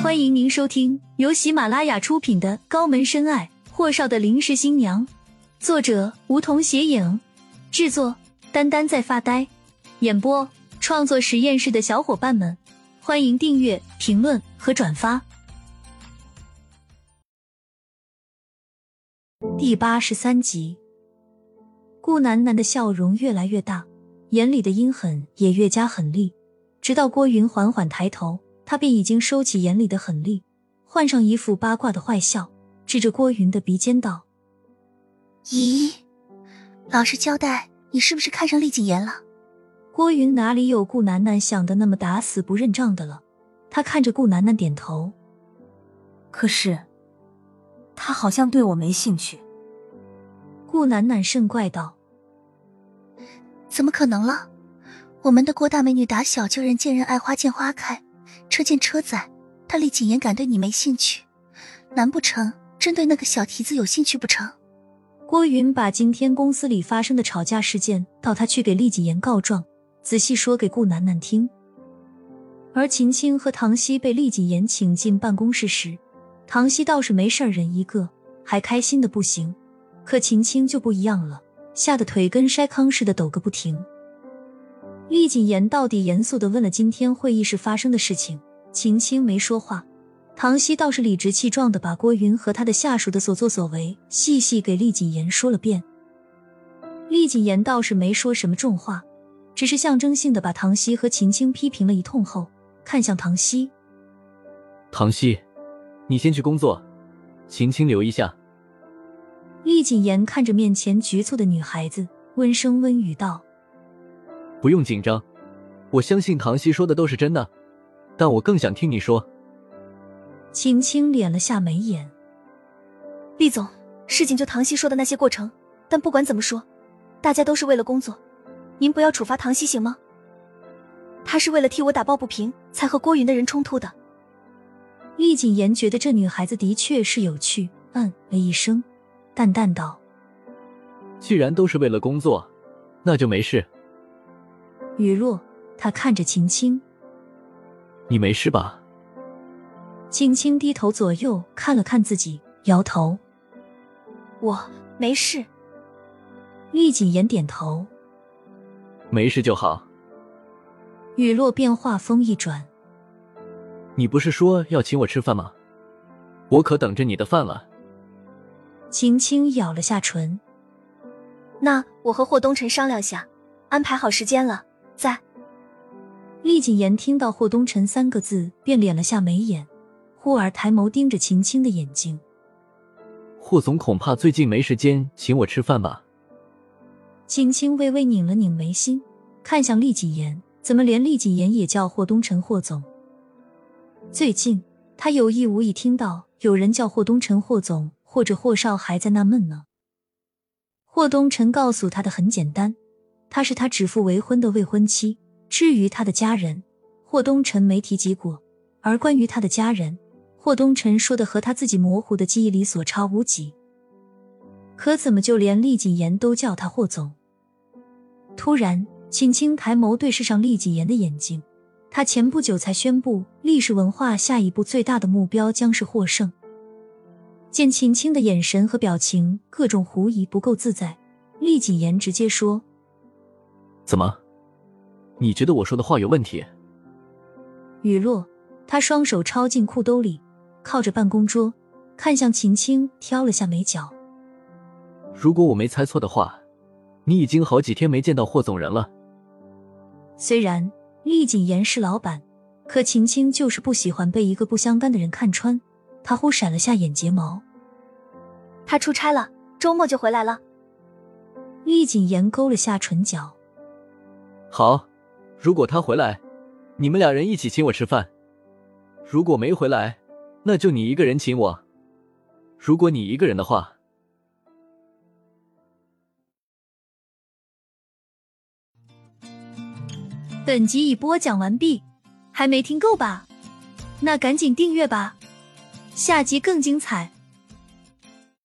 欢迎您收听由喜马拉雅出品的《高门深爱：霍少的临时新娘》，作者梧桐斜影，制作丹丹在发呆，演播创作实验室的小伙伴们，欢迎订阅、评论和转发。第八十三集，顾楠楠的笑容越来越大，眼里的阴狠也越加狠厉，直到郭云缓缓抬头。他便已经收起眼里的狠厉，换上一副八卦的坏笑，指着郭云的鼻尖道：“咦，老实交代，你是不是看上厉景言了？”郭云哪里有顾楠楠想的那么打死不认账的了？他看着顾楠楠点头。可是，他好像对我没兴趣。顾楠楠甚怪道：“怎么可能了？我们的郭大美女打小就人见人爱花见花开。”车见车载，他厉谨言敢对你没兴趣？难不成真对那个小蹄子有兴趣不成？郭云把今天公司里发生的吵架事件，到他去给厉谨言告状，仔细说给顾楠楠听。而秦青和唐熙被厉谨言请进办公室时，唐熙倒是没事人一个，还开心的不行。可秦青就不一样了，吓得腿跟筛糠似的抖个不停。厉谨言到底严肃的问了今天会议室发生的事情，秦青没说话，唐熙倒是理直气壮的把郭云和他的下属的所作所为细细给厉谨言说了遍。厉谨言倒是没说什么重话，只是象征性的把唐熙和秦青批评了一通后，看向唐熙：“唐熙，你先去工作，秦青留一下。”厉谨言看着面前局促的女孩子，温声温语道。不用紧张，我相信唐熙说的都是真的，但我更想听你说。青青敛了下眉眼，厉总，事情就唐熙说的那些过程，但不管怎么说，大家都是为了工作，您不要处罚唐熙行吗？他是为了替我打抱不平，才和郭云的人冲突的。厉谨言觉得这女孩子的确是有趣，嗯了一声，淡淡道：“既然都是为了工作，那就没事。”雨落，他看着秦青：“你没事吧？”秦青低头左右看了看自己，摇头：“我没事。”厉谨言点头：“没事就好。”雨落便话锋一转：“你不是说要请我吃饭吗？我可等着你的饭了。”秦青咬了下唇：“那我和霍东辰商量下，安排好时间了。”在，厉谨言听到霍东辰三个字，便敛了下眉眼，忽而抬眸盯着秦青的眼睛。霍总恐怕最近没时间请我吃饭吧？秦青微微拧了拧眉心，看向厉谨言，怎么连厉谨言也叫霍东辰霍总？最近他有意无意听到有人叫霍东辰霍总或者霍少，还在纳闷呢。霍东辰告诉他的很简单。她是他指腹为婚的未婚妻。至于他的家人，霍东辰没提及过。而关于他的家人，霍东辰说的和他自己模糊的记忆里所差无几。可怎么就连厉谨言都叫他霍总？突然，秦青抬眸对视上厉谨言的眼睛。他前不久才宣布，历史文化下一步最大的目标将是获胜。见秦青的眼神和表情各种狐疑不够自在，厉谨言直接说。怎么？你觉得我说的话有问题？雨落，他双手抄进裤兜里，靠着办公桌，看向秦青，挑了下眉角。如果我没猜错的话，你已经好几天没见到霍总人了。虽然厉谨言是老板，可秦青就是不喜欢被一个不相干的人看穿。他忽闪了下眼睫毛。他出差了，周末就回来了。厉谨言勾了下唇角。好，如果他回来，你们俩人一起请我吃饭；如果没回来，那就你一个人请我。如果你一个人的话，本集已播讲完毕，还没听够吧？那赶紧订阅吧，下集更精彩。